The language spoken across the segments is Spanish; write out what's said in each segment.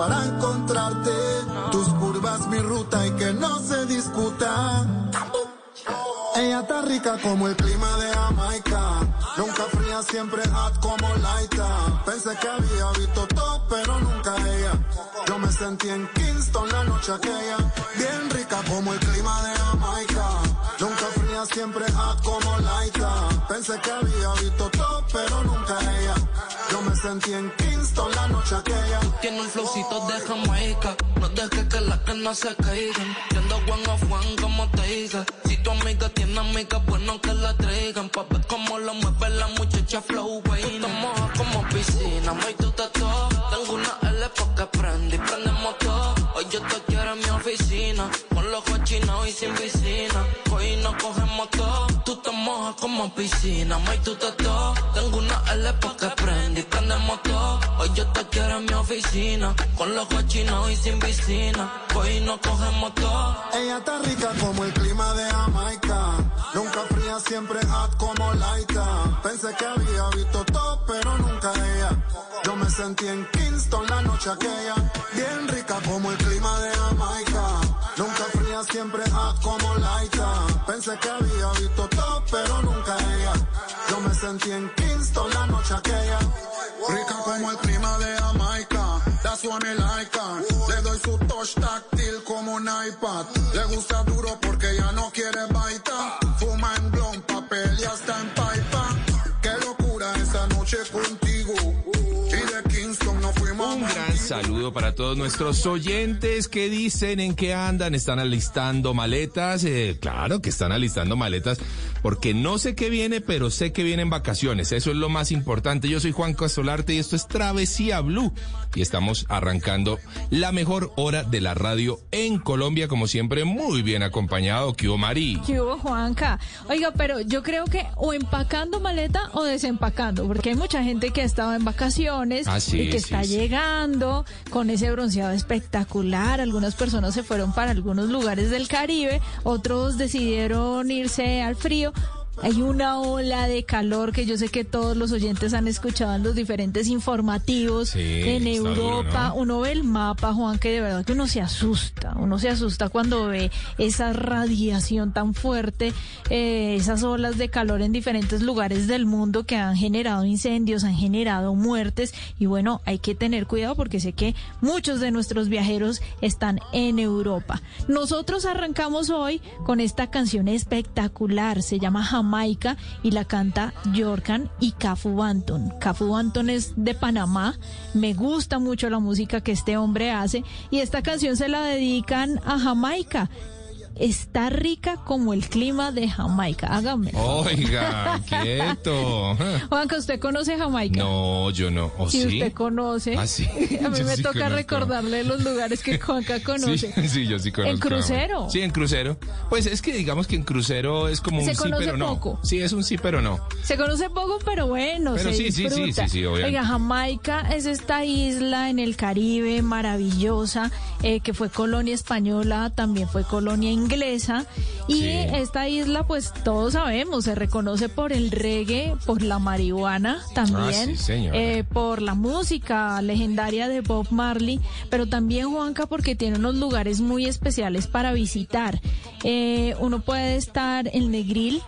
Para encontrarte. Tus curvas, mi ruta y que no se discuta. Ella está rica como el clima de Jamaica. Nunca fría, siempre hot como Laita. Pensé que había visto todo, pero nunca ella. Yo me sentí en Kingston la noche aquella. Bien rica como el clima de Jamaica. Nunca siempre hot como Laita. Pensé que había visto todo, pero nunca ella. Yo me sentí en Kingston la noche aquella. Tiene un flowcito de Jamaica. No dejes que las canas se caigan. Yendo one of one como te diga. Si tu amiga tiene amigas, bueno que la traigan. Pa' ver cómo lo mueve la muchacha flow, güey. Estamos como piscina, muy tú te Tengo una L pa' que prende y prendemos todo. Hoy yo te quiero en mi oficina. Con los ojos chinos y sin piscina. Hoy no cogemos todo. Tú te mojas como piscina, muy tú te Tengo una L pa' que prende y prendemos todo. Hoy yo te quiero en mi oficina. Con los ojos chinos y sin piscina. Hoy no cogemos todo. Ella está rica como el clima de Jamaica. Nunca fría, siempre hot como Laita. Pensé que había visto todo, pero nunca ella. Yo me sentí en Kingston la noche aquella. Bien rica como el clima de Jamaica. Siempre hot como Laita. Pensé que había visto todo, pero nunca ella. Yo me sentí en Kingston la noche aquella. Rica como el clima de Jamaica. That's what me like. Le doy su touch táctil como un iPad. Le gusta duro porque ya no quiere baita. Saludo para todos nuestros oyentes que dicen en qué andan, están alistando maletas. Eh, claro que están alistando maletas porque no sé qué viene, pero sé que vienen vacaciones. Eso es lo más importante. Yo soy Juan Casolarte y esto es Travesía Blue. Y estamos arrancando la mejor hora de la radio en Colombia, como siempre, muy bien acompañado. ¿Qué hubo, Mari? ¿Qué hubo, Juanca? Oiga, pero yo creo que o empacando maleta o desempacando, porque hay mucha gente que ha estado en vacaciones Ah, sí, y que sí, está sí. llegando con ese bronceado espectacular. Algunas personas se fueron para algunos lugares del Caribe, otros decidieron irse al frío. Hay una ola de calor que yo sé que todos los oyentes han escuchado en los diferentes informativos Sí, en duro, Europa. ¿no? Uno ve el mapa, Juan, que de verdad que uno se asusta. Uno se asusta cuando ve esa radiación tan fuerte, eh, esas olas de calor en diferentes lugares del mundo que han generado incendios, han generado muertes. Y bueno, hay que tener cuidado porque sé que muchos de nuestros viajeros están en Europa. Nosotros arrancamos hoy con esta canción espectacular. Se llama Jamaica y la canta Jorkan y Cafu Banton. Cafu Banton es de Panamá. Me gusta mucho la música que este hombre hace y esta canción se la dedican a Jamaica. Está rica como el clima de Jamaica. Hágame. Oiga, quieto. Juanca, ¿usted conoce Jamaica? No, yo no. ¿O Si sí? usted conoce, Ah, sí. a mí Yo me sí toca conozco. recordarle los lugares que Juanca conoce. Sí, sí, yo sí conozco. ¿En crucero? Sí, en crucero. Pues es que digamos que en crucero es como Se un sí, conoce pero no. poco. Sí, es un sí, pero no. Se conoce poco, pero bueno, Pero se sí, sí, sí, disfruta. sí, sí, obviamente. Oiga, Jamaica es esta isla en el Caribe maravillosa eh, que fue colonia española, también fue colonia inglesa y Sí. esta isla, pues todos sabemos, se reconoce por el reggae, por la marihuana también, Ah, sí, eh, por la música legendaria de Bob Marley, pero también Juanca porque tiene unos lugares muy especiales para visitar. Eh, uno puede estar en Negril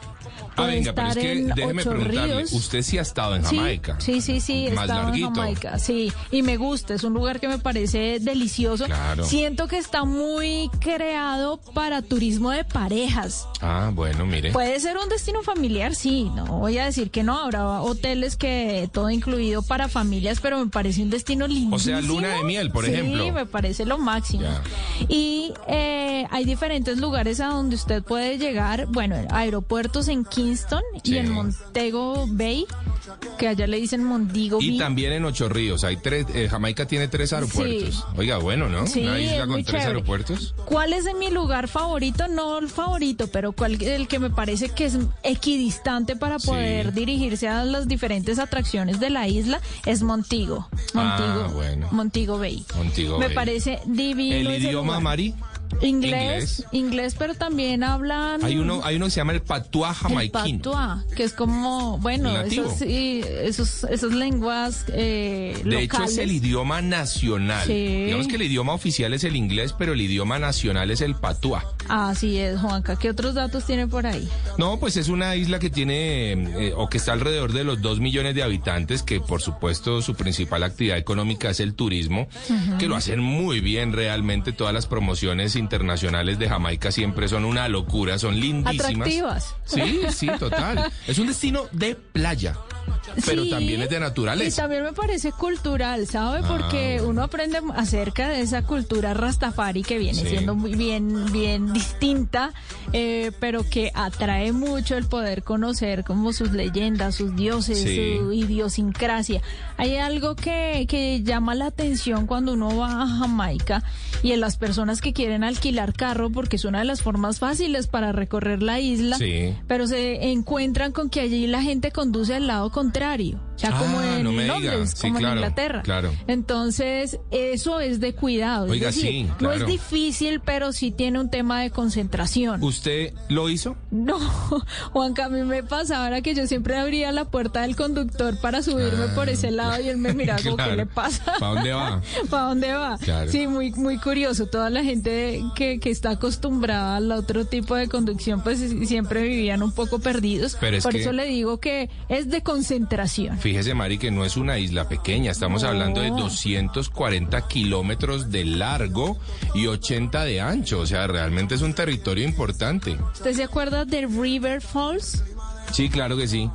Ah, venga, pero es que déjeme preguntarle, Ríos. usted sí ha estado en Jamaica. Sí, sí, sí, he Más estado larguito. en Jamaica, sí, y me gusta, es un lugar que me parece delicioso. Claro. Siento que está muy creado para turismo de parejas. Ah, bueno, mire. Puede ser un destino familiar, sí, no voy a decir que no, habrá hoteles que todo incluido para familias, pero me parece un destino lindísimo. O sea, luna de miel, por sí, ejemplo. Sí, me parece lo máximo. Ya. Y eh, hay diferentes lugares a donde usted puede llegar, bueno, aeropuertos en Kingston Sí. y en Montego Bay, que allá le dicen Mondigo Y Bay. también en Ocho Ríos, hay tres, eh, Jamaica tiene tres aeropuertos. Sí. Oiga, bueno, ¿no? Sí, Una isla es con muy tres chévere. aeropuertos. ¿Cuál es mi lugar favorito? No el favorito, pero cuál, el que me parece que es equidistante para poder dirigirse a las diferentes atracciones de la isla es Montigo. Montigo, Ah, bueno. Montigo Bay. Montigo me Bay. parece divino. El idioma, lugar. Mari. Inglés, inglés, pero también hablan. Hay uno, hay uno que se llama el patuá el jamaiquín. patuá, que es como, bueno, esos, esos, esas lenguas eh, De locales. hecho, es el idioma nacional. Sí. Digamos que el idioma oficial es el inglés, pero el idioma nacional es el patuá. Así es, Juanca. ¿Qué otros datos tiene por ahí? No, pues es una isla que tiene, eh, o que está alrededor de los dos millones de habitantes, que por supuesto su principal actividad económica es el turismo, que lo hacen muy bien realmente. Todas las promociones internacionales de Jamaica siempre son una locura, son lindísimas. Atractivas. Sí, sí, total. Es un destino de playa, pero Sí, también es de Y naturaleza. también me parece cultural, ¿sabe? Ah, Porque bueno. uno aprende acerca de esa cultura rastafari que viene Sí. siendo muy bien, bien distinta, eh, pero que atrae mucho el poder conocer como sus leyendas, sus dioses, Sí. su idiosincrasia. Hay algo que, que llama la atención cuando uno va a Jamaica y en las personas que quieren alquilar carro, porque es una de las formas fáciles para recorrer la isla, Sí. pero se encuentran con que allí la gente conduce al lado contrario, sea, Ah, como en no. Londres, Sí, como claro, en Inglaterra. claro. Entonces, eso es de cuidado. Oiga, es decir, sí, no es difícil, pero sí tiene un tema de concentración. ¿Usted lo hizo? No, Juanca, a mí me pasaba ahora que yo siempre abría la puerta del conductor para subirme por ese lado y él me miraba como, ¿qué le pasa? ¿Pa' dónde va? ¿Para dónde va? Claro. Sí, muy, muy curioso. Toda la gente que, que está acostumbrada al otro tipo de conducción, pues siempre vivían un poco perdidos. Pero es por que- eso le digo que es de concentración. Fíjese, Mari, que no es una isla pequeña. Estamos No. hablando de 240 kilómetros de largo y 80 de ancho. O sea, realmente es un territorio importante. ¿Usted se acuerda de River Falls? Sí, claro que sí.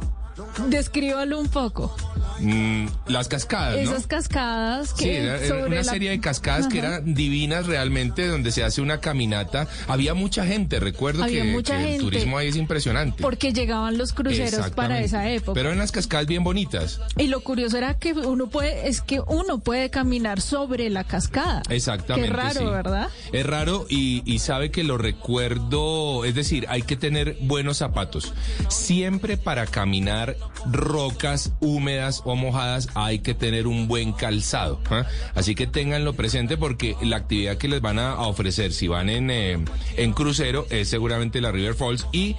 Descríbalo un poco. Mm, las cascadas, ¿no? Esas cascadas que Sí, era, era sobre una la- serie de cascadas que eran divinas realmente, donde se hace una caminata. Había mucha gente, recuerdo Había que, mucha que el turismo ahí es impresionante. Porque llegaban los cruceros para esa época. Pero en las cascadas bien bonitas. Y lo curioso era que uno puede, es que uno puede caminar sobre la cascada. Exactamente. Qué raro, sí. ¿verdad? Es raro y, y sabe que lo recuerdo, es decir, hay que tener buenos zapatos. Siempre para caminar rocas húmedas o mojadas hay que tener un buen calzado. ¿ah? Así que ténganlo presente porque la actividad que les van a, ofrecer si van en, eh, en crucero es seguramente la River Falls y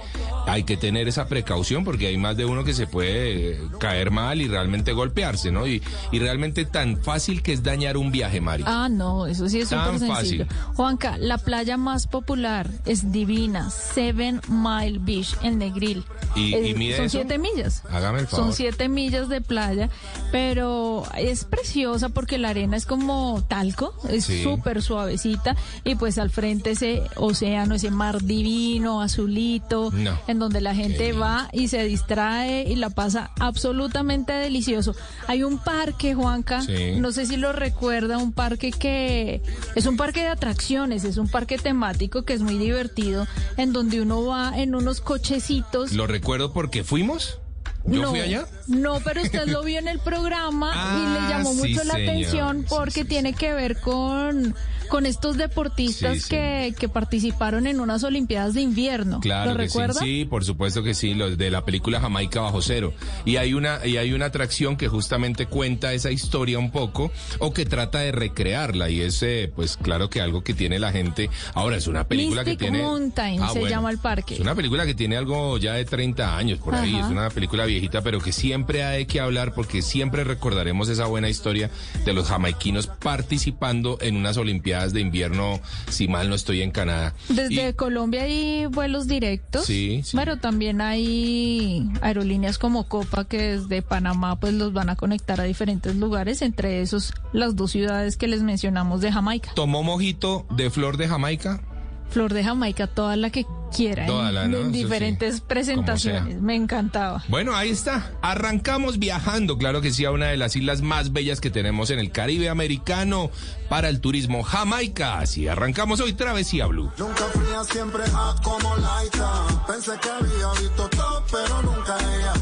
hay que tener esa precaución porque hay más de uno que se puede eh, caer mal y realmente golpearse, ¿no? Y, y realmente tan fácil que es dañar un viaje, Mari. Ah, no, eso sí es Tan sencillo. fácil. Juanca, la playa más popular es divina, Seven Mile Beach en Negril. ¿Y- Eh, y mide Son eso? siete millas. Hágame el favor. Son siete millas de playa, pero es preciosa porque la arena es como talco, es Sí. súper suavecita y pues al frente ese océano, ese mar divino, azulito, No. en donde la gente va y se distrae y la pasa absolutamente delicioso. Hay un parque, Juanca, Sí. no sé si lo recuerda, un parque que es un parque de atracciones, es un parque temático que es muy divertido, en donde uno va en unos cochecitos. Lo recuerdo porque fuimos. Yo no, fui allá. No, pero usted lo vio en el programa y Ah, le llamó sí, mucho la señor. atención Sí, porque sí, tiene que ver con, con estos deportistas Sí, sí. Que, que participaron en unas Olimpiadas de invierno. Claro ¿Lo que sí, sí, por supuesto que sí, los de la película Jamaica bajo cero. Y hay una y hay una atracción que justamente cuenta esa historia un poco o que trata de recrearla y es eh, pues claro que algo que tiene la gente. Ahora es una película Mystic que tiene Ah, Mountain se llama el parque. Es una película que tiene algo ya de 30 años por ahí, es una película viejita, pero que siempre hay que hablar porque siempre recordaremos esa buena historia de los jamaiquinos participando en unas Olimpiadas de invierno, si mal no estoy en Canadá. Desde Colombia hay vuelos directos. Sí, sí. Pero también hay aerolíneas como Copa que desde Panamá pues los van a conectar a diferentes lugares, entre esos las dos ciudades que les mencionamos de Jamaica. ¿Tomó mojito de flor de Jamaica? Flor de Jamaica, toda la que quiera, en, diferentes presentaciones. Me encantaba. Bueno, ahí está. Arrancamos viajando, claro que sí, a una de las islas más bellas que tenemos en el Caribe americano para el turismo, Jamaica. Así arrancamos hoy Travesía Blue. Nunca fría, siempre como Laika. Pensé que había visto todo, pero nunca ella.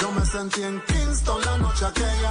Yo me sentí en Kingston la noche aquella.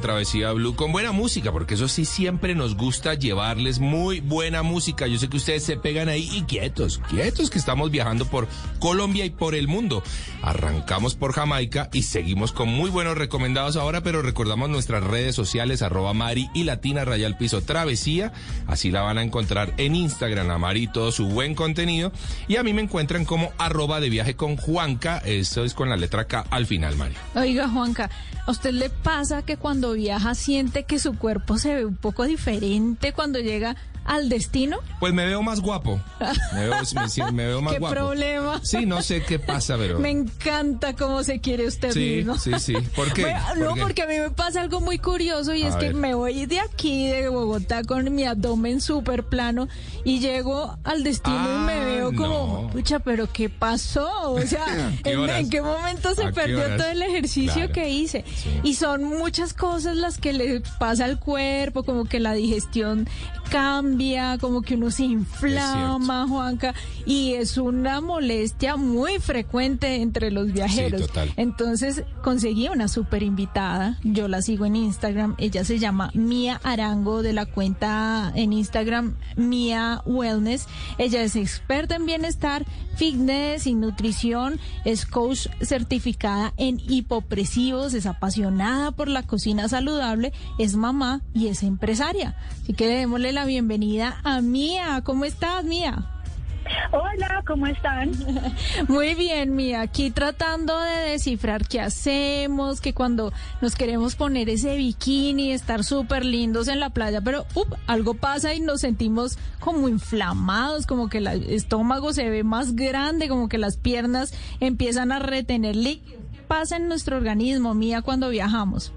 Travesía Blue con buena música, porque eso sí siempre nos gusta llevarles muy buena música. Yo sé que ustedes se pegan ahí y quietos, quietos que estamos viajando por Colombia y por el mundo. Arrancamos por Jamaica y seguimos con muy buenos recomendados ahora, pero recordamos nuestras redes sociales, arroba Mari y Latina Rayal Piso Travesía. Así la van a encontrar en Instagram, a Mari todo su buen contenido. Y a mí me encuentran como arroba de viaje con Juanca. Eso es con la letra K al final, Mari. Oiga, Juanca, ¿a usted le pasa que cuando viaja siente que su cuerpo se ve un poco diferente cuando llega al destino? Pues me veo más guapo. Me veo, me, veo más ¿Qué guapo. problema? Sí, no sé qué pasa, pero... Me encanta cómo se quiere usted sí, mismo. Sí, sí, ¿Por qué? no, porque a mí me pasa algo muy curioso y es que me voy de aquí, de Bogotá, con mi abdomen súper plano y llego al destino y me ah, veo como, pucha, pero ¿qué pasó? O sea, ¿en, qué momento se perdió todo el ejercicio que hice? Y son muchas cosas las que le pasa al cuerpo, como que la digestión cambia, como que uno se inflama, Juanca, y es una molestia muy frecuente entre los viajeros. Entonces conseguí una super invitada, yo la sigo en Instagram, ella se llama Mía Arango de la cuenta en Instagram Mía Wellness. Ella es experta en bienestar, fitness y nutrición, es coach certificada en hipopresivos, es apasionada por la cocina saludable, es mamá y es empresaria. Así que démosle la bienvenida a Mía. ¿Cómo estás, Mía? Hola, ¿cómo están? Muy bien, Mía. Aquí tratando de descifrar qué hacemos, que cuando nos queremos poner ese bikini, estar súper lindos en la playa, pero algo pasa y nos sentimos como inflamados, como que el estómago se ve más grande, como que las piernas empiezan a retener líquidos. ¿Qué pasa en nuestro organismo, Mía, cuando viajamos?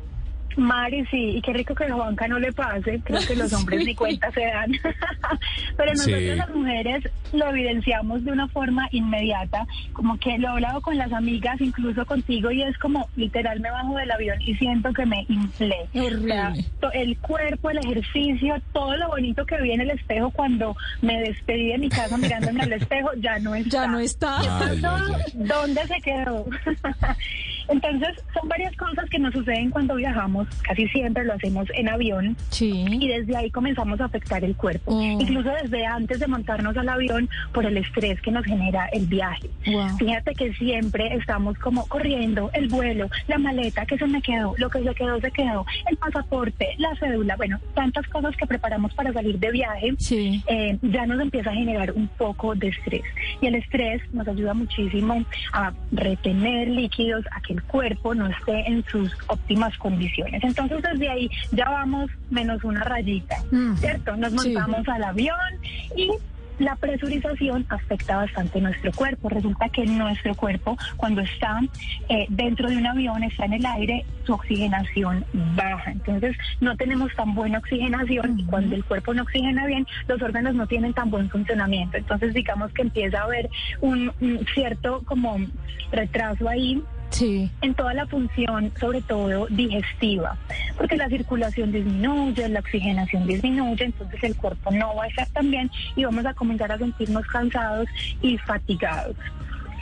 Mari, sí, y qué rico que a Juanca no le pase, creo que los hombres ni cuenta se dan, pero nosotros las mujeres lo evidenciamos de una forma inmediata, como que lo he hablado con las amigas, incluso contigo, y es como literal me bajo del avión y siento que me inflé. el cuerpo, el ejercicio, todo lo bonito que vi en el espejo cuando me despedí de mi casa mirándome al espejo, ya no está. Ya no está. ¿Dónde se quedó? Entonces, son varias cosas que nos suceden cuando viajamos, casi siempre lo hacemos en avión, Sí. y desde ahí comenzamos a afectar el cuerpo, Oh. incluso desde antes de montarnos al avión por el estrés que nos genera el viaje. Wow. Fíjate que siempre estamos como corriendo el vuelo, la maleta que se me quedó, lo que se quedó se quedó, el pasaporte, la cédula, bueno, tantas cosas que preparamos para salir de viaje. Sí. eh, ya nos empieza a generar un poco de estrés. Y el estrés nos ayuda muchísimo a retener líquidos, a que el cuerpo no esté en sus óptimas condiciones. Entonces desde ahí ya vamos menos una rayita, Mm. ¿cierto? Nos Sí. montamos al avión y la presurización afecta bastante nuestro cuerpo. Resulta que nuestro cuerpo, cuando está eh, dentro de un avión, está en el aire, su oxigenación baja. Entonces, no tenemos tan buena oxigenación y cuando el cuerpo no oxigena bien, los órganos no tienen tan buen funcionamiento. Entonces, digamos que empieza a haber un, un cierto como retraso ahí Sí. en toda la función, sobre todo digestiva, porque la circulación disminuye, la oxigenación disminuye, entonces el cuerpo no va a estar tan bien y vamos a comenzar a sentirnos cansados y fatigados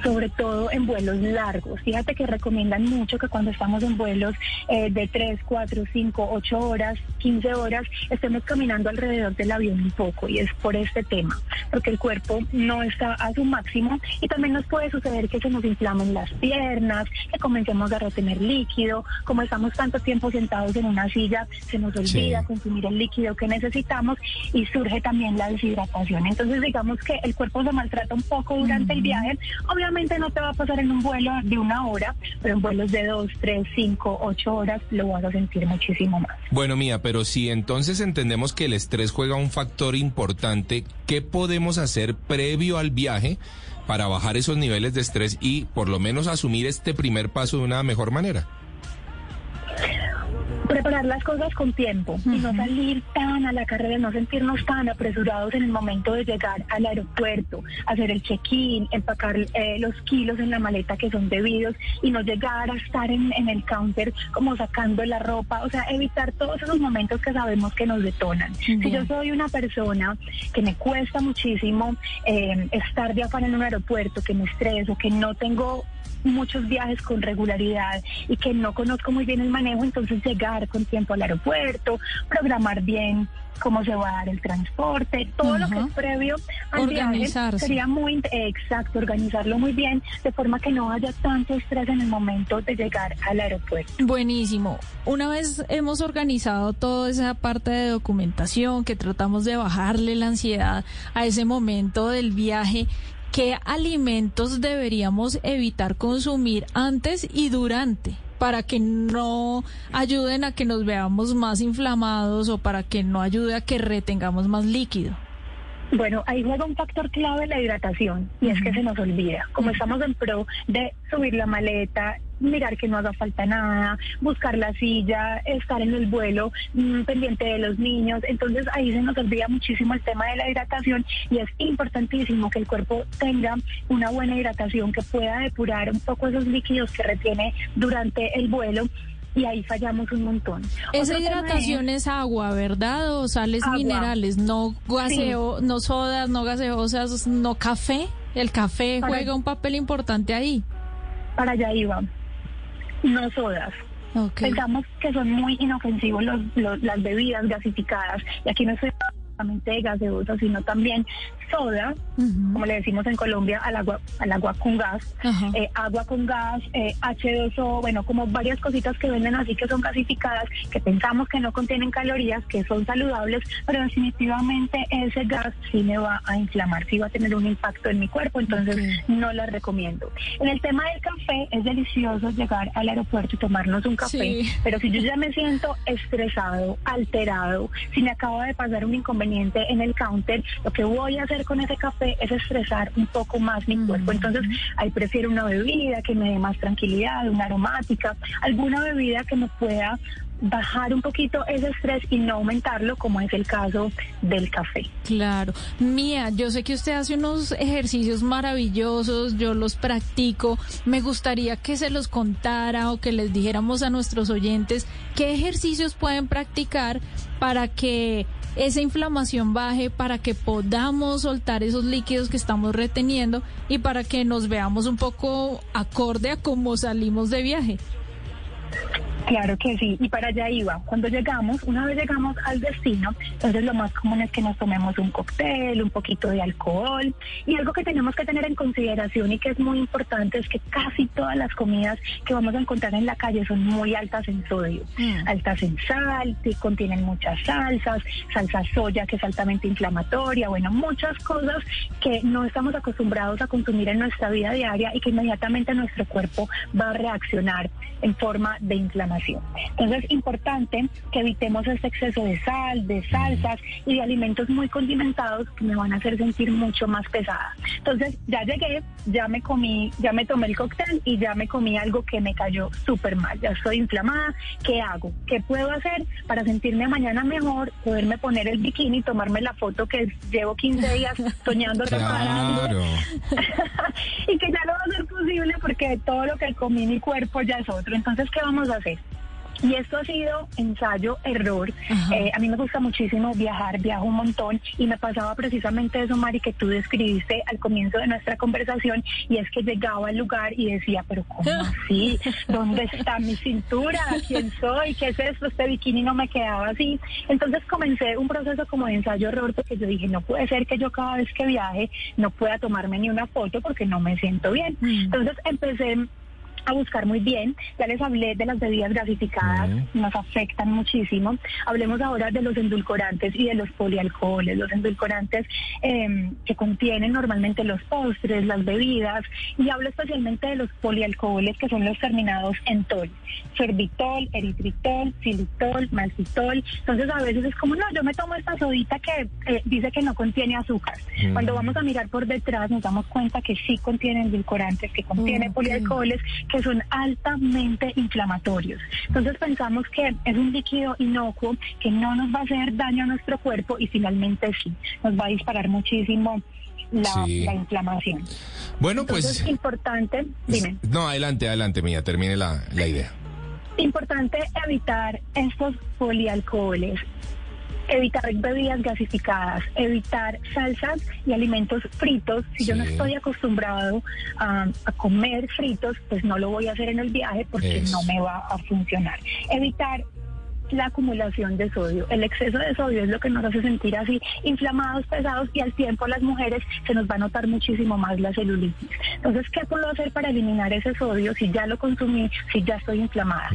sobre todo en vuelos largos. Fíjate que recomiendan mucho que cuando estamos en vuelos eh, de 3, 4, 5, 8 horas, 15 horas, estemos caminando alrededor del avión un poco y es por este tema, porque el cuerpo no está a su máximo y también nos puede suceder que se nos inflamen las piernas, que comencemos a retener líquido, como estamos tanto tiempo sentados en una silla, se nos olvida Sí. consumir el líquido que necesitamos y surge también la deshidratación. Entonces digamos que el cuerpo se maltrata un poco durante el viaje. Obviamente no te va a pasar en un vuelo de una hora, pero en vuelos de dos, tres, cinco, ocho horas lo vas a sentir muchísimo más. Bueno, mía, pero si entonces entendemos que el estrés juega un factor importante, ¿qué podemos hacer previo al viaje para bajar esos niveles de estrés y por lo menos asumir este primer paso de una mejor manera? Las cosas con tiempo y no salir tan a la carrera, no sentirnos tan apresurados en el momento de llegar al aeropuerto, hacer el check-in, empacar eh, los kilos en la maleta que son debidos y no llegar a estar en, en el counter como sacando la ropa, o sea, evitar todos esos momentos que sabemos que nos detonan. Si yo soy una persona que me cuesta muchísimo eh, estar de afán en un aeropuerto, que me estreso, que no tengo muchos viajes con regularidad y que no conozco muy bien el manejo, entonces llegar con tiempo al aeropuerto, programar bien cómo se va a dar el transporte, todo lo que es previo al viaje sería muy exacto, organizarlo muy bien de forma que no haya tanto estrés en el momento de llegar al aeropuerto. Buenísimo. Una vez hemos organizado toda esa parte de documentación, que tratamos de bajarle la ansiedad a ese momento del viaje, ¿qué alimentos deberíamos evitar consumir antes y durante? para que no ayuden a que nos veamos más inflamados o para que no ayude a que retengamos más líquido. Bueno, ahí juega un factor clave la hidratación y es que se nos olvida. Como estamos en pro de subir la maleta, mirar que no haga falta nada, buscar la silla, estar en el vuelo mm, pendiente de los niños, entonces ahí se nos olvida muchísimo el tema de la hidratación y es importantísimo que el cuerpo tenga una buena hidratación que pueda depurar un poco esos líquidos que retiene durante el vuelo. Y ahí fallamos un montón. Esa Otro hidratación es agua, ¿verdad? O sales Agua. minerales, no gaseo, no sodas, no gaseosas, no café. El café Para- juega un papel importante ahí. para allá iba. No sodas. Pensamos que son muy inofensivos los, los- las bebidas gasificadas. Y aquí no estoy solamente de gaseosa, sino también soda, Ujú. como le decimos en Colombia, al agua, al agua con gas, Ajá. eh, agua con gas, eh, H2O, bueno, como varias cositas que venden así que son gasificadas, que pensamos que no contienen calorías, que son saludables, pero definitivamente ese gas sí me va a inflamar, sí va a tener un impacto en mi cuerpo, entonces Ok. no las recomiendo. En el tema del café, es delicioso llegar al aeropuerto y tomarnos un café, Sí. pero si yo ya me siento estresado, alterado, si me acaba de pasar un inconveniente en el counter, lo que voy a hacer con ese café es estresar un poco más mi cuerpo. Entonces, ahí prefiero una bebida que me dé más tranquilidad, una aromática, alguna bebida que me pueda bajar un poquito ese estrés y no aumentarlo, como es el caso del café. Claro. Mía, yo sé que usted hace unos ejercicios maravillosos, yo los practico. Me gustaría que se los contara o que les dijéramos a nuestros oyentes qué ejercicios pueden practicar para que esa inflamación baje, para que podamos soltar esos líquidos que estamos reteniendo y para que nos veamos un poco acorde a cómo salimos de viaje. Claro que sí, y para allá iba. Cuando llegamos, una vez llegamos al destino, entonces lo más común es que nos tomemos un cóctel, un poquito de alcohol, y algo que tenemos que tener en consideración y que es muy importante es que casi todas las comidas que vamos a encontrar en la calle son muy altas en sodio, mm. altas en sal, contienen muchas salsas, salsa soya que es altamente inflamatoria, bueno, muchas cosas que no estamos acostumbrados a consumir en nuestra vida diaria y que inmediatamente nuestro cuerpo va a reaccionar en forma de inflamación. Entonces es importante que evitemos este exceso de sal, de salsas y de alimentos muy condimentados que me van a hacer sentir mucho más pesada. Entonces ya llegué, ya me comí, ya me tomé el cóctel y ya me comí algo que me cayó súper mal. Ya estoy inflamada. ¿Qué hago? ¿Qué puedo hacer para sentirme mañana mejor? Poderme poner el bikini y tomarme la foto que llevo 15 días soñando claro. y que ya no va a ser posible porque todo lo que comí mi cuerpo ya es otro. Entonces, ¿qué vamos a hacer? Y esto ha sido ensayo, error. Eh, a mí me gusta muchísimo viajar, viajo un montón y me pasaba precisamente eso, Mari, que tú describiste al comienzo de nuestra conversación y es que llegaba al lugar y decía, pero ¿cómo así? ¿Dónde está mi cintura? ¿Quién soy? ¿Qué es esto? Este bikini no me quedaba así. Entonces comencé un proceso como de ensayo, error, porque yo dije, no puede ser que yo cada vez que viaje no pueda tomarme ni una foto porque no me siento bien. Mm. Entonces empecé a buscar muy bien. Ya les hablé de las bebidas gasificadas, nos afectan muchísimo. Hablemos ahora de los endulcorantes y de los polialcoholes. Los endulcorantes em, que contienen normalmente los postres, las bebidas, y hablo especialmente de los polialcoholes que son los terminados en tol. Sorbitol, eritritol, xilitol, maltitol. Entonces a veces es como, no, yo me tomo esta sodita que eh, dice que no contiene azúcar. Cuando vamos a mirar por detrás nos damos cuenta que sí contiene endulcorantes, que contiene polialcoholes, que son altamente inflamatorios. Entonces pensamos que es un líquido inocuo que no nos va a hacer daño a nuestro cuerpo y finalmente sí, nos va a disparar muchísimo la, inflamación. Bueno, pues... Es importante, dime. No, adelante, adelante, mía, termine la, la idea. Importante evitar estos polialcoholes evitar bebidas gasificadas, evitar salsas y alimentos fritos. Si yo no estoy acostumbrado a, comer fritos, pues no lo voy a hacer en el viaje porque no me va a funcionar. Evitar la acumulación de sodio. El exceso de sodio es lo que nos hace sentir así inflamados, pesados y al tiempo las mujeres se nos va a notar muchísimo más la celulitis. Entonces, ¿qué puedo hacer para eliminar ese sodio si ya lo consumí, si ya estoy inflamada?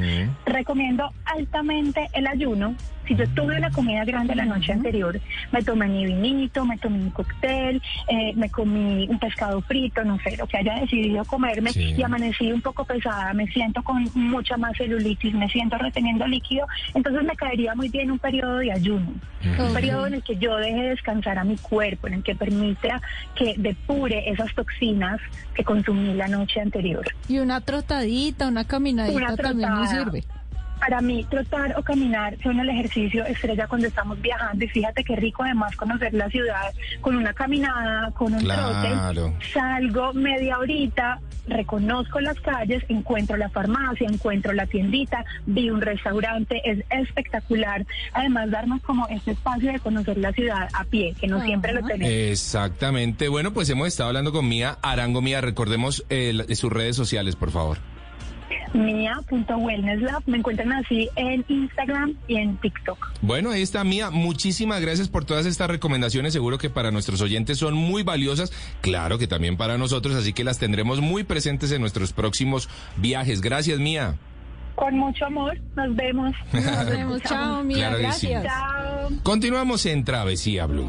Recomiendo altamente el ayuno. Si yo tuve una comida grande la noche anterior, me tomé mi vinito, me tomé mi cóctel, eh, me comí un pescado frito, no sé, lo que haya decidido comerme y amanecí un poco pesada, me siento con mucha más celulitis, me siento reteniendo líquido, entonces me caería muy bien un periodo de ayuno, un periodo en el que yo deje descansar a mi cuerpo, en el que permita que depure esas toxinas que consumí la noche anterior. Y una trotadita, una caminadita también me sirve para mí trotar o caminar son el ejercicio estrella cuando estamos viajando y fíjate qué rico además conocer la ciudad con una caminada, con un trote. Salgo media horita, reconozco las calles, encuentro la farmacia, encuentro la tiendita, vi un restaurante, es espectacular. Además darnos como este espacio de conocer la ciudad a pie, que no siempre lo tenemos. Exactamente. Bueno, pues hemos estado hablando con Mía Arango Mía. Recordemos eh, sus redes sociales, por favor mia.wellnesslab. Me encuentran así en Instagram y en TikTok. Bueno, ahí está Mía. Muchísimas gracias por todas estas recomendaciones. Seguro que para nuestros oyentes son muy valiosas. Claro que también para nosotros, así que las tendremos muy presentes en nuestros próximos viajes. Gracias, Mía. Con mucho amor. Nos vemos. Nos vemos. Chao, Mía. gracias. Chao. Continuamos en Travesía Blue.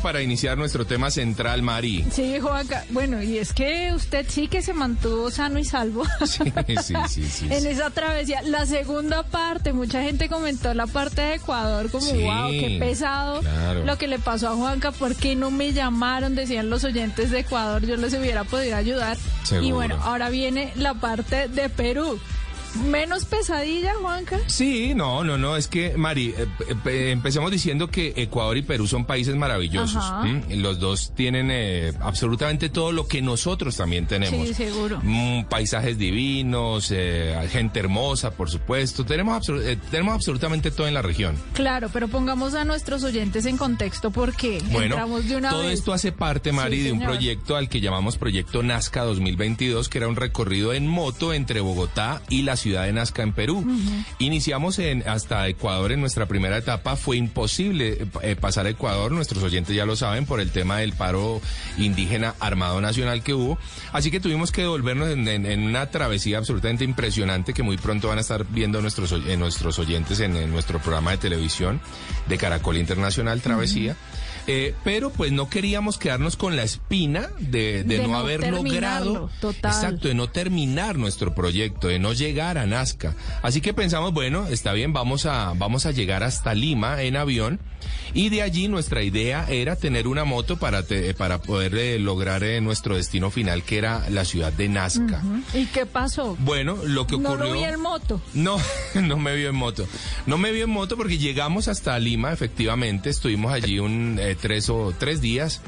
Para iniciar nuestro tema central, Mari. Sí, Juanca. Bueno, y es que usted sí que se mantuvo sano y salvo. Sí, sí, sí. en esa travesía. La segunda parte, mucha gente comentó la parte de Ecuador como, wow, qué pesado lo que le pasó a Juanca. ¿Por qué no me llamaron? Decían los oyentes de Ecuador, yo les hubiera podido ayudar. Y bueno, ahora viene la parte de Perú. ¿Menos pesadilla, Juanca? Sí, no, no, no, es que, Mari, eh, eh, empecemos diciendo que Ecuador y Perú son países maravillosos. Los dos tienen eh, absolutamente todo lo que nosotros también tenemos. Sí, seguro. Mm, paisajes divinos, gente hermosa, por supuesto. Tenemos, tenemos absolutamente todo en la región. Claro, pero pongamos a nuestros oyentes en contexto porque bueno, entramos de una todo esto hace parte, Mari, de un proyecto al que llamamos Proyecto Nazca 2022, que era un recorrido en moto entre Bogotá y la ciudad ciudad de Nazca, en Perú. Iniciamos en, hasta Ecuador en nuestra primera etapa. Fue imposible eh, pasar a Ecuador, nuestros oyentes ya lo saben, por el tema del paro indígena armado nacional que hubo. Así que tuvimos que devolvernos en, una travesía absolutamente impresionante que muy pronto van a estar viendo nuestros, nuestros oyentes en, nuestro programa de televisión de Caracol Internacional Travesía. Eh, pero pues no queríamos quedarnos con la espina de, no, haber logrado, exacto, de no terminar nuestro proyecto, de no llegar a Nazca. Así que pensamos, bueno, está bien, vamos a, vamos a llegar hasta Lima en avión y de allí nuestra idea era tener una moto para, para poder eh, lograr eh, nuestro destino final, que era la ciudad de Nazca. ¿Y qué pasó? Bueno, lo que ocurrió... No lo vi en moto. No, no me vio en moto. No me vio en moto porque llegamos hasta Lima, efectivamente, estuvimos allí un eh, tres o tres días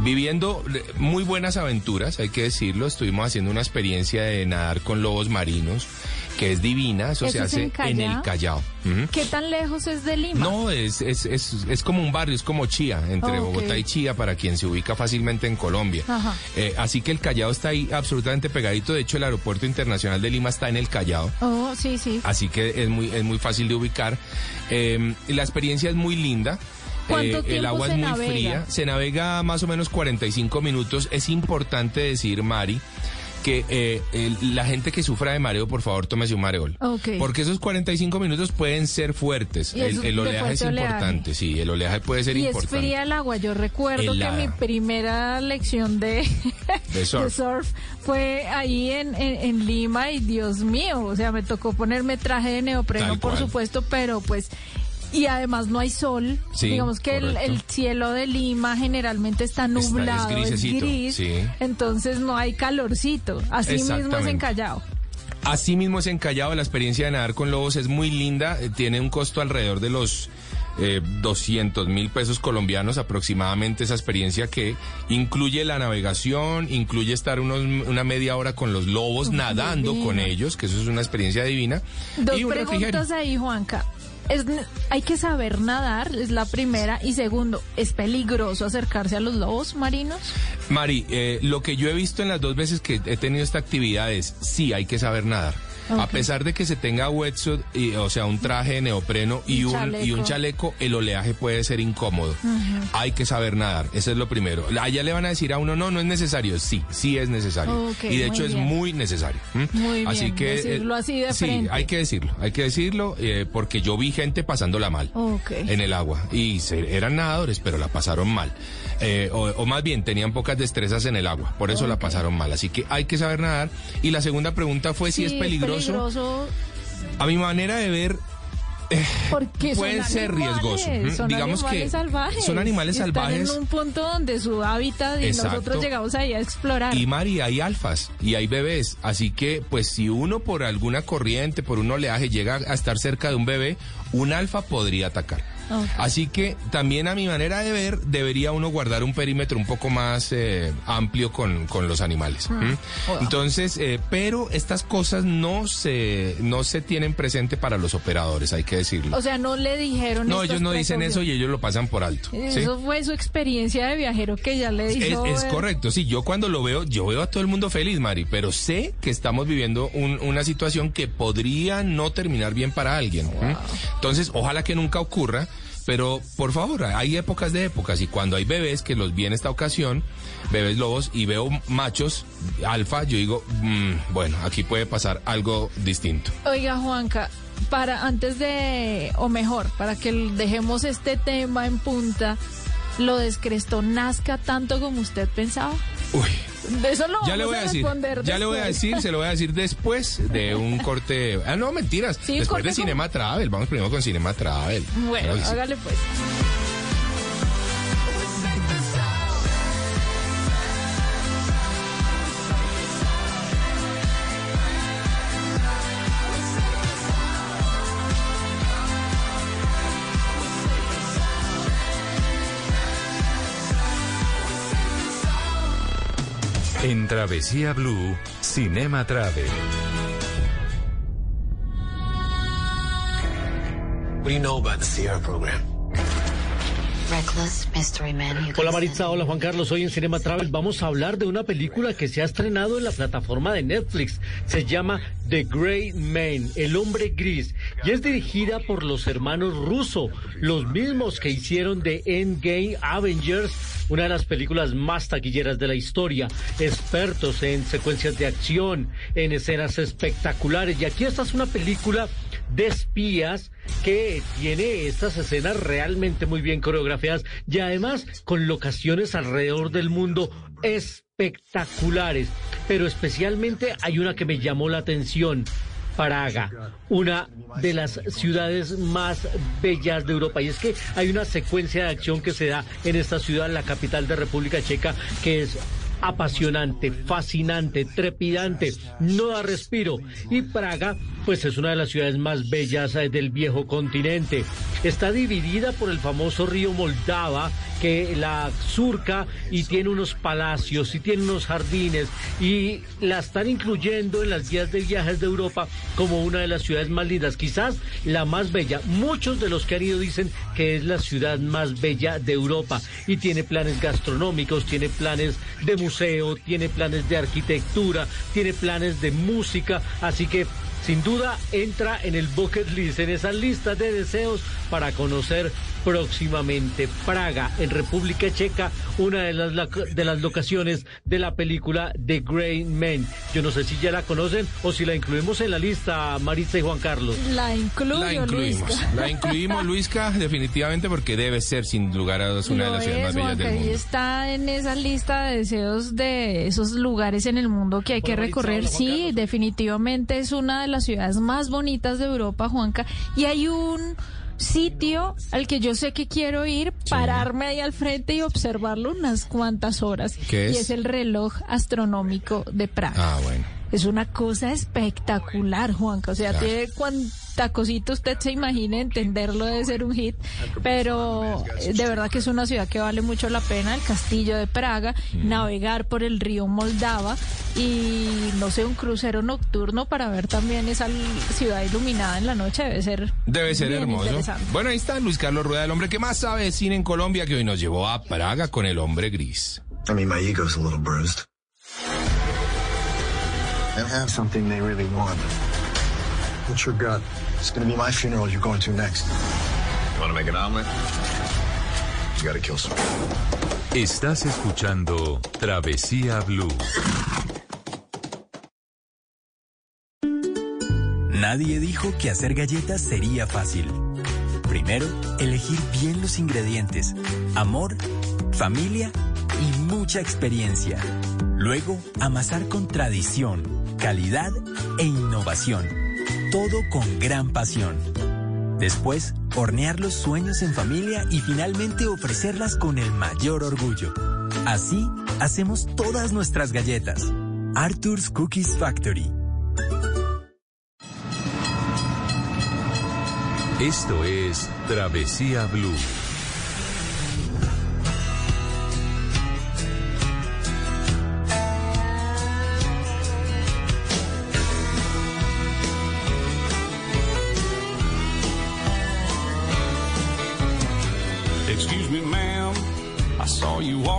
viviendo muy buenas aventuras, hay que decirlo. Estuvimos haciendo una experiencia de nadar con lobos marinos que es divina, eso, se hace en, el Callao. ¿Qué tan lejos es de Lima? No, es, es, es, es como un barrio, es como Chía, entre Bogotá y Chía, para quien se ubica fácilmente en Colombia. Eh, así que el Callao está ahí absolutamente pegadito, de hecho el aeropuerto internacional de Lima está en el Callao. Oh, sí, sí. Así que es muy, es muy fácil de ubicar. Eh, la experiencia es muy linda. Eh, el agua es muy fría, se navega más o menos 45 minutos. Es importante decir, Mari, que eh, la gente que sufra de mareo, por favor, tómese un mareol. Porque esos 45 minutos pueden ser fuertes. El, oleaje es importante, sí, el oleaje puede ser importante. Y es fría el agua. Yo recuerdo que mi primera lección de, surf. fue ahí en, en, Lima y Dios mío, o sea, me tocó ponerme traje de neopreno, por supuesto, pero pues y además no hay sol. Digamos que el, cielo de Lima generalmente está nublado, es, gris, entonces no hay calorcito. Así mismo es encallado. Así mismo es encallado. La experiencia de nadar con lobos es muy linda. Eh, tiene un costo alrededor de los eh, 200 mil pesos colombianos aproximadamente esa experiencia que incluye la navegación, incluye estar unos, una media hora con los lobos nadando con ellos, que eso es una experiencia divina. Dos preguntas ahí, Juanca es, hay que saber nadar, es la primera. Y segundo, ¿es peligroso acercarse a los lobos marinos? Mari, eh, lo que yo he visto en las dos veces que he tenido esta actividad es, sí, hay que saber nadar. A pesar de que se tenga wetsuit, y, o sea, un traje de neopreno y un, y un chaleco, el oleaje puede ser incómodo. Hay que saber nadar, eso es lo primero. Allá le van a decir a uno, no, no es necesario. Sí, sí es necesario. y de hecho es muy necesario. Muy así que, eh, decirlo así de Sí, hay que decirlo, hay que decirlo, eh, porque yo vi gente pasándola mal en el agua. Y eran nadadores, pero la pasaron mal. Eh, o, más bien tenían pocas destrezas en el agua, por eso la pasaron mal. Así que hay que saber nadar. Y la segunda pregunta fue si es peligroso. peligroso. A mi manera de ver, Porque pueden ser animales, riesgosos. Son Digamos animales que salvajes. son animales Están salvajes. en un punto donde su hábitat y Exacto. nosotros llegamos ahí a explorar. Y Mari, hay alfas y hay bebés, así que pues si uno por alguna corriente, por un oleaje llega a estar cerca de un bebé, un alfa podría atacar. Así que también a mi manera de ver, debería uno guardar un perímetro un poco más eh, amplio con, con los animales. ¿m? Entonces, eh, pero estas cosas no se, no se tienen presente para los operadores, hay que decirlo. O sea, no le dijeron no, ellos no dicen eso y ellos lo pasan por alto. ¿sí? Eso fue su experiencia de viajero que ya le dijo. es correcto, sí, yo cuando lo veo, yo veo a todo el mundo feliz, Mari, pero sé que estamos viviendo un- una situación que podría no terminar bien para alguien. Entonces, ojalá que nunca ocurra, pero por favor, hay épocas de épocas y cuando hay bebés, que los vi en esta ocasión, bebés lobos, y veo machos alfa, yo digo, mm, bueno, aquí puede pasar algo distinto. Oiga, Juanca, para antes de, o mejor, para que dejemos este tema en punta, ¿lo descrestó nazca tanto como usted pensaba? Uy. Eso lo Ya le voy a decir, responder ya le voy a decir, se lo voy a decir después de un corte. Ah, no, mentiras. Sí, después de con- Cinema Travel, vamos primero con Cinema Travel. Bueno, Claro hágale pues. Travesía Blue, Cinema Travel. What do you know about the Sierra program? Reckless mystery man. Hola Maritza, hola Juan Carlos, hoy en Cinema Travel vamos a hablar de una película que se ha estrenado en la plataforma de Netflix. Se llama The Grey Man, El Hombre Gris, y es dirigida por los hermanos Russo, los mismos que hicieron de Endgame Avengers, una de las películas más taquilleras de la historia, expertos en secuencias de acción, en escenas espectaculares, y aquí esta es una película de espías que tiene estas escenas realmente muy bien coreografiadas y además con locaciones alrededor del mundo espectaculares. Pero especialmente hay una que me llamó la atención. Praga, una de las ciudades más bellas de Europa. Y es que hay una secuencia de acción que se da en esta ciudad, la capital de República Checa, que es apasionante, fascinante, trepidante, no da respiro. Y Praga, pues es una de las ciudades más bellas eh, del viejo continente. Está dividida por el famoso río Moldava, que la surca y tiene unos palacios y tiene unos jardines y la están incluyendo en las guías de viajes de Europa como una de las ciudades más lindas, quizás la más bella. Muchos de los que han ido dicen que es la ciudad más bella de Europa y tiene planes gastronómicos, tiene planes de museo, tiene planes de arquitectura, tiene planes de música, así que sin duda entra en el bucket list, en esa lista de deseos para conocer próximamente Praga, en República Checa, una de las, de las locaciones de la película The Grey Man. Yo no sé si ya la conocen o si la incluimos en la lista, Maritza y Juan Carlos. La incluyo, La incluimos, Luisca. la incluimos, Luisca, definitivamente porque debe ser sin lugar a dudas una de Lo las ciudades más bellas del mundo. está en esa lista de deseos de esos lugares en el mundo que hay que Bueno, Maritza, recorrer. Sí, Carlos. definitivamente es una de las ciudades más bonitas de Europa, Juanca. Y hay un sitio al que yo sé que quiero ir, pararme ahí al frente y observarlo unas cuantas horas. ¿Qué es? Y es el reloj astronómico de Praga. Ah, bueno. Es una cosa espectacular, Juanca. O sea, Claro. tiene cosita usted se imagine, entenderlo debe ser un hit. Pero de verdad que es una ciudad que vale mucho la pena. El castillo de Praga, Mm. navegar por el río Moldava y no sé, un crucero nocturno para ver también esa ciudad iluminada en la noche debe ser. Debe ser bien hermoso. Bueno, ahí está Luis Carlos Rueda, el hombre que más sabe de cine en Colombia, que hoy nos llevó a Praga con el hombre gris. I mean, my ego's a little bruised. And have something they really want. What's your gut? It's gonna be my funeral you're going to next. You wanna make an omelet? You gotta kill some. Estás escuchando Travesía Blue. Nadie dijo que hacer galletas sería fácil. Primero, elegir bien los ingredientes, amor, familia y mucha experiencia. Luego, amasar con tradición, calidad e innovación. Todo con gran pasión. Después, hornear los sueños en familia y finalmente ofrecerlas con el mayor orgullo. Así, hacemos todas nuestras galletas. Arthur's Cookies Factory. Esto es Travesía Blue.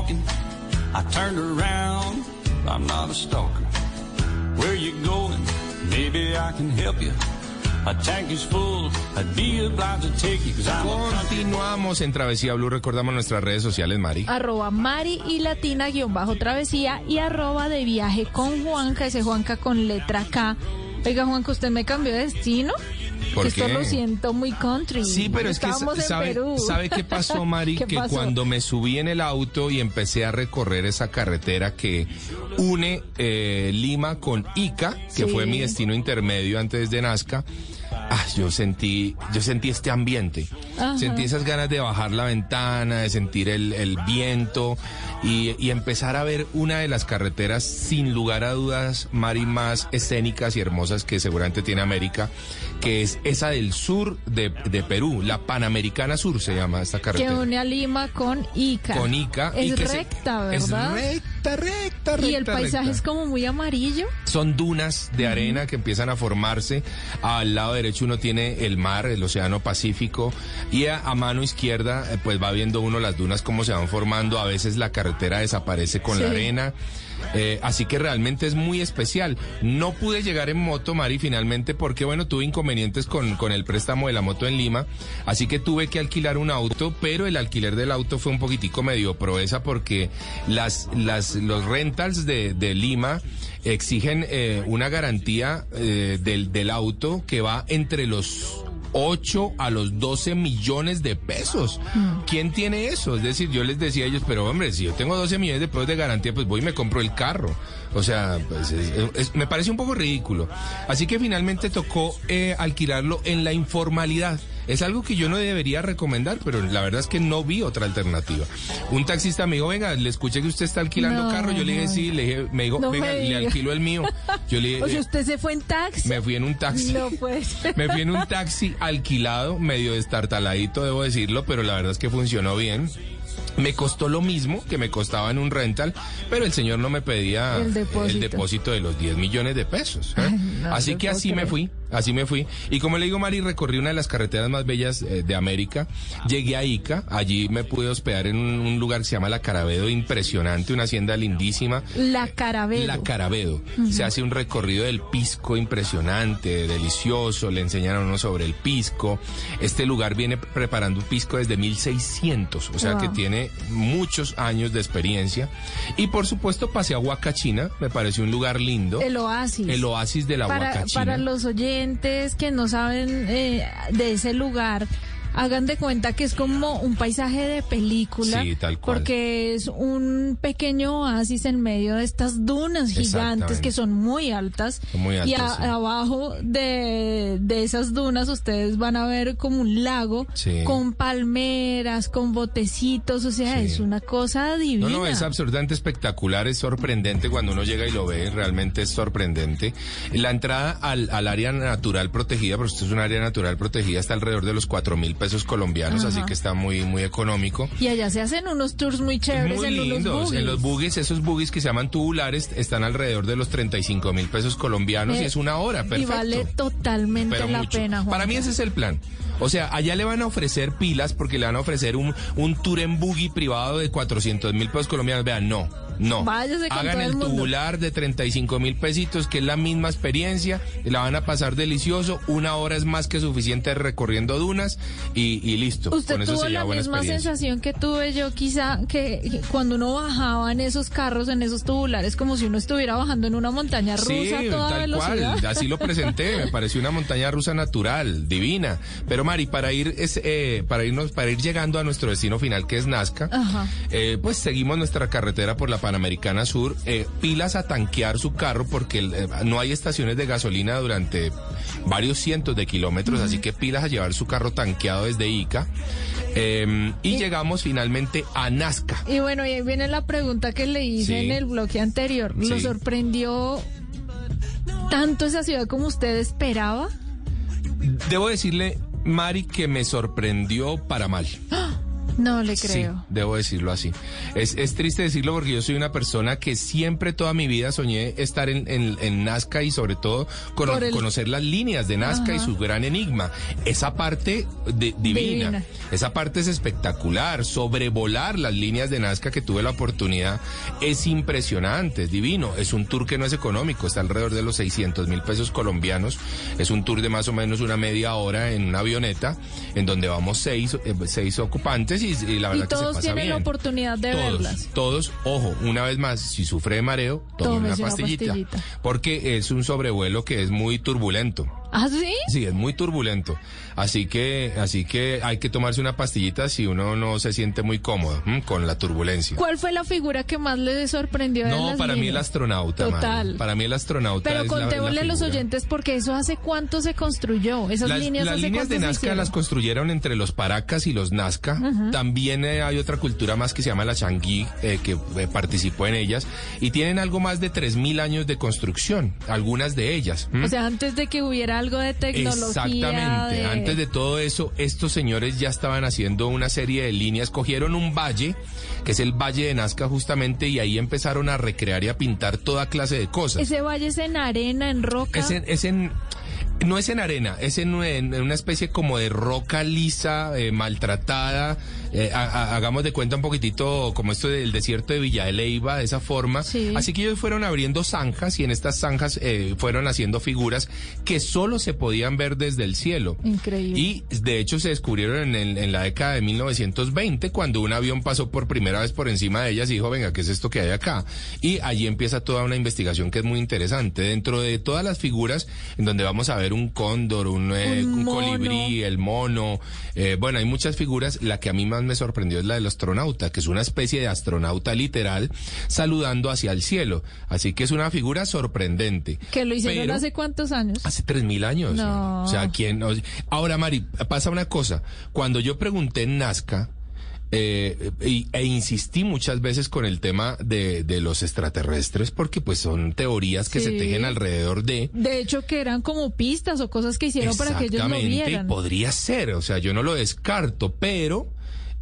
Walking. I turned around. I'm not a stalker. Where you going? Maybe I can help you. A tank is full. I'd be obliged to take you 'cause I'm a Continuamos en Travesía Blue. Recordamos nuestras redes sociales, Mari. Arroba Mari y Latina guion bajo travesía y arroba de viaje con Juanca, ese Juanca con letra K. Oiga, Juanca, ¿usted me cambió de destino? ¿Por Que esto lo siento muy country. Sí, pero es que sabe. ¿sabe qué pasó, Mari? ¿Qué que pasó? cuando me subí en el auto y empecé a recorrer esa carretera que une eh, Lima con Ica, que Sí. fue mi destino intermedio antes de Nazca, ah, yo sentí, yo sentí este ambiente. Ajá. Sentí esas ganas de bajar la ventana, de sentir el, el viento y, y empezar a ver una de las carreteras, sin lugar a dudas, Mari, más escénicas y hermosas que seguramente tiene América, que es esa del sur de, de Perú, la Panamericana Sur se llama esta Que carretera. une a Lima con Ica. Con Ica. y Es que se- recta, ¿verdad? Es recta, recta, recta. y el paisaje recta. es como muy amarillo. Son dunas de arena que empiezan a formarse. Al lado derecho uno tiene el mar, el océano Pacífico. Y a, a mano izquierda, eh, pues va viendo uno las dunas cómo se van formando. A veces la carretera desaparece con la arena. Eh, así que realmente es muy especial. No pude llegar en moto, Mari, finalmente, porque bueno, tuve inconvenientes con, con el préstamo de la moto en Lima. Así que tuve que alquilar un auto, pero el alquiler del auto fue un poquitico medio proeza porque las, las, los rentals de, de Lima exigen eh, una garantía eh, del, del auto que va entre los 8 a los 12 millones de pesos. ¿Quién tiene eso? Es decir, yo les decía a ellos, pero hombre, si yo tengo 12 millones de pesos de garantía, pues voy y me compro el carro. O sea, pues, es- es- me parece un poco ridículo. Así que finalmente tocó eh, alquilarlo en la informalidad. Es algo que yo no debería recomendar, pero la verdad es que no vi otra alternativa. Un taxista me dijo, venga, le escuché que usted está alquilando No, carro. Yo le dije, no. sí, le dije, me dijo, No me venga, le alquilo el mío. Yo le dije, O sea, usted se fue en taxi. me fui en un taxi. No puede ser. Me fui en un taxi alquilado, medio destartaladito, debo decirlo, pero la verdad es que funcionó bien. Me costó lo mismo que me costaba en un rental, pero el señor no me pedía El depósito. depósito de los 10 millones de pesos. ¿eh? Ay, no así que así me fui, así me fui. Y como le digo, Mari, recorrí una de las carreteras más bellas eh, de América. Llegué a Ica, allí me pude hospedar en un, un lugar que se llama La Carabedo, impresionante, una hacienda lindísima. La Carabedo. La Carabedo. Se hace un recorrido del pisco impresionante, delicioso. Le enseñan a uno sobre el pisco. Este lugar viene preparando un pisco desde 1600, o sea Wow. que tiene muchos años de experiencia. Y por supuesto pasé a Huacachina, me pareció un lugar lindo. El oasis. El oasis de la para, Huacachina. para los oyentes que no saben eh, de ese lugar, hagan de cuenta que es como un paisaje de película. Sí, tal cual. Porque es un pequeño oasis en medio de estas dunas gigantes que son muy altas. Son muy y a- altas, sí. abajo de, de esas dunas ustedes van a ver como un lago Sí. con palmeras, con botecitos. O sea, Sí. es una cosa divina. No, no, es absolutamente espectacular, es sorprendente cuando uno llega y lo ve, realmente es sorprendente. La entrada al, al área natural protegida, porque esto es un área natural protegida, está alrededor de los cuatro mil pesos colombianos, Ajá. así que está muy, muy económico. Y allá se hacen unos tours muy chéveres Muy en unos lindos. buggies. En los buggies, esos buggies que se llaman tubulares, están alrededor de los 35 mil pesos colombianos y Eh, es una hora, perfecto. Y vale totalmente Pero la mucho. pena, Juan. Para mí ese es el plan. O sea, allá le van a ofrecer pilas porque le van a ofrecer un, un tour en buggy privado de 400 mil pesos colombianos. Vean, no, no. Váyase con Hagan todo el, tubular de 35 mil pesitos, que es la misma experiencia. La van a pasar delicioso. Una hora es más que suficiente recorriendo dunas y, y listo. Usted Con eso tuvo la misma sensación que tuve yo quizá que que cuando uno bajaba en esos carros, en esos tubulares, como si uno estuviera bajando en una montaña rusa Sí, a toda tal velocidad. cual, así lo presenté, me pareció una montaña rusa natural, divina. Pero Mari, para ir es, eh, para irnos, para ir llegando a nuestro destino final que es Nazca, eh, pues seguimos nuestra carretera por la Panamericana Sur, eh, pilas a tanquear su carro porque eh, no hay estaciones de gasolina durante varios cientos de kilómetros, así que pilas a llevar su carro tanqueado desde Ica. Y, llegamos finalmente a Nazca. Y bueno, y ahí viene la pregunta que le hice en el bloque anterior. ¿Lo sorprendió tanto esa ciudad como usted esperaba? Debo decirle, Mari, que me sorprendió para mal. No le creo. Sí, debo decirlo así. Es, es, triste decirlo porque yo soy una persona que siempre toda mi vida soñé estar en, en, Nazca y sobre todo conocer las líneas de Nazca y su gran enigma. Esa parte de, divina, esa parte es espectacular. Sobrevolar las líneas de Nazca que tuve la oportunidad es impresionante, es divino. Es un tour que no es económico, está alrededor de los 600 mil pesos colombianos. Es un tour de más o menos una media hora en una avioneta en donde vamos seis, eh, seis ocupantes y, la verdad todos que se tienen la oportunidad de verlas. Todos, ojo, una vez más, si sufre de mareo, tome una pastillita, Porque es un sobrevuelo que es muy turbulento. ¿Ah, sí? Sí, es muy turbulento. Así que, así que hay que tomarse una pastillita si uno no se siente muy cómodo con la turbulencia. ¿Cuál fue la figura que más le sorprendió? No, para mí el astronauta. Total. Para mí el astronauta. Pero contémosle a los oyentes porque eso hace cuánto se construyó. Esas líneas. Las líneas de Nazca las construyeron entre los Paracas y los Nazca. También eh, hay otra cultura más que se llama la Changuí eh, que eh, participó en ellas y tienen algo más de 3.000 años de construcción. Algunas de ellas. O sea, antes de que hubiera algo de tecnología. Exactamente. Antes de todo eso, estos señores ya estaban haciendo una serie de líneas. Cogieron un valle, que es el Valle de Nazca justamente, y ahí empezaron a recrear y a pintar toda clase de cosas. ¿Ese valle es en arena, en roca? Es en... no es en arena, es en, una especie como de roca lisa, eh, maltratada, eh, hagamos de cuenta un poquitito como esto del desierto de Villa de Leyva, de esa forma. Así que ellos fueron abriendo zanjas y en estas zanjas eh, fueron haciendo figuras que solo se podían ver desde el cielo. Increíble. Y de hecho se descubrieron en, en la década de 1920 cuando un avión pasó por primera vez por encima de ellas y dijo, venga, ¿qué es esto que hay acá? Y allí empieza toda una investigación que es muy interesante. Dentro de todas las figuras en donde vamos a ver un cóndor, un, eh, colibrí, el mono, bueno, hay muchas figuras. La que a mí más me sorprendió es la del astronauta, que es una especie de astronauta literal saludando hacia el cielo. Así que es una figura sorprendente. ¿Que lo hicieron hace cuántos años? Hace tres mil años. O sea, ¿quién? Ahora, Mari, pasa una cosa. Cuando yo pregunté en Nazca, eh, e, insistí muchas veces con el tema de, de, los extraterrestres porque pues son teorías que se tejen alrededor de... De hecho que eran como pistas o cosas que hicieron para que ellos lo vieran. podría ser, o sea, yo no lo descarto, pero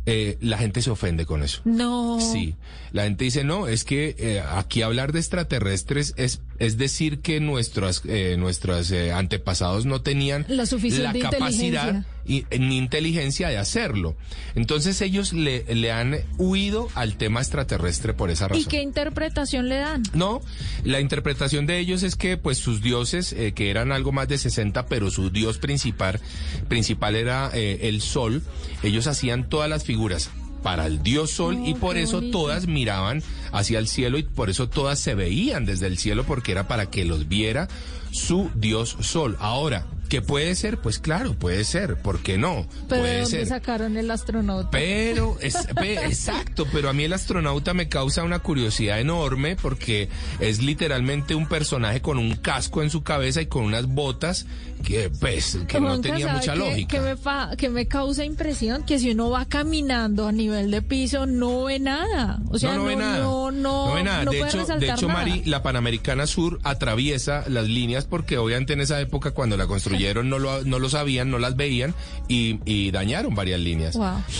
eh, la gente se ofende con eso. No. Sí, la gente dice, no, es que eh, aquí hablar de extraterrestres es, es decir que nuestros, eh, nuestros eh, antepasados no tenían la, la capacidad y, ni inteligencia de hacerlo. Entonces ellos le, le han huido al tema extraterrestre por esa razón. ¿Y qué interpretación le dan? No, la interpretación de ellos es que pues sus dioses, eh, que eran algo más de 60, pero su dios principal, principal era eh, el sol, ellos hacían todas las figuras para el dios sol y por eso todas miraban hacia el cielo y por eso todas se veían desde el cielo porque era para que los viera su dios sol. Ahora, ¿qué puede ser? Pues claro, puede ser, ¿por qué no? Pero puede ¿de dónde ser. sacaron el astronauta? Pero, es, exacto, pero a mí el astronauta me causa una curiosidad enorme porque es literalmente un personaje con un casco en su cabeza y con unas botas que, pues, que no tenía mucha lógica. Que me, que me causa impresión que si uno va caminando a nivel de piso no ve nada. O sea, no, no, ve nada. No, no, ve nada. de hecho, de hecho Mari, la Panamericana Sur atraviesa las líneas porque obviamente en esa época cuando la construyeron no lo, no lo sabían, no las veían y, dañaron varias líneas.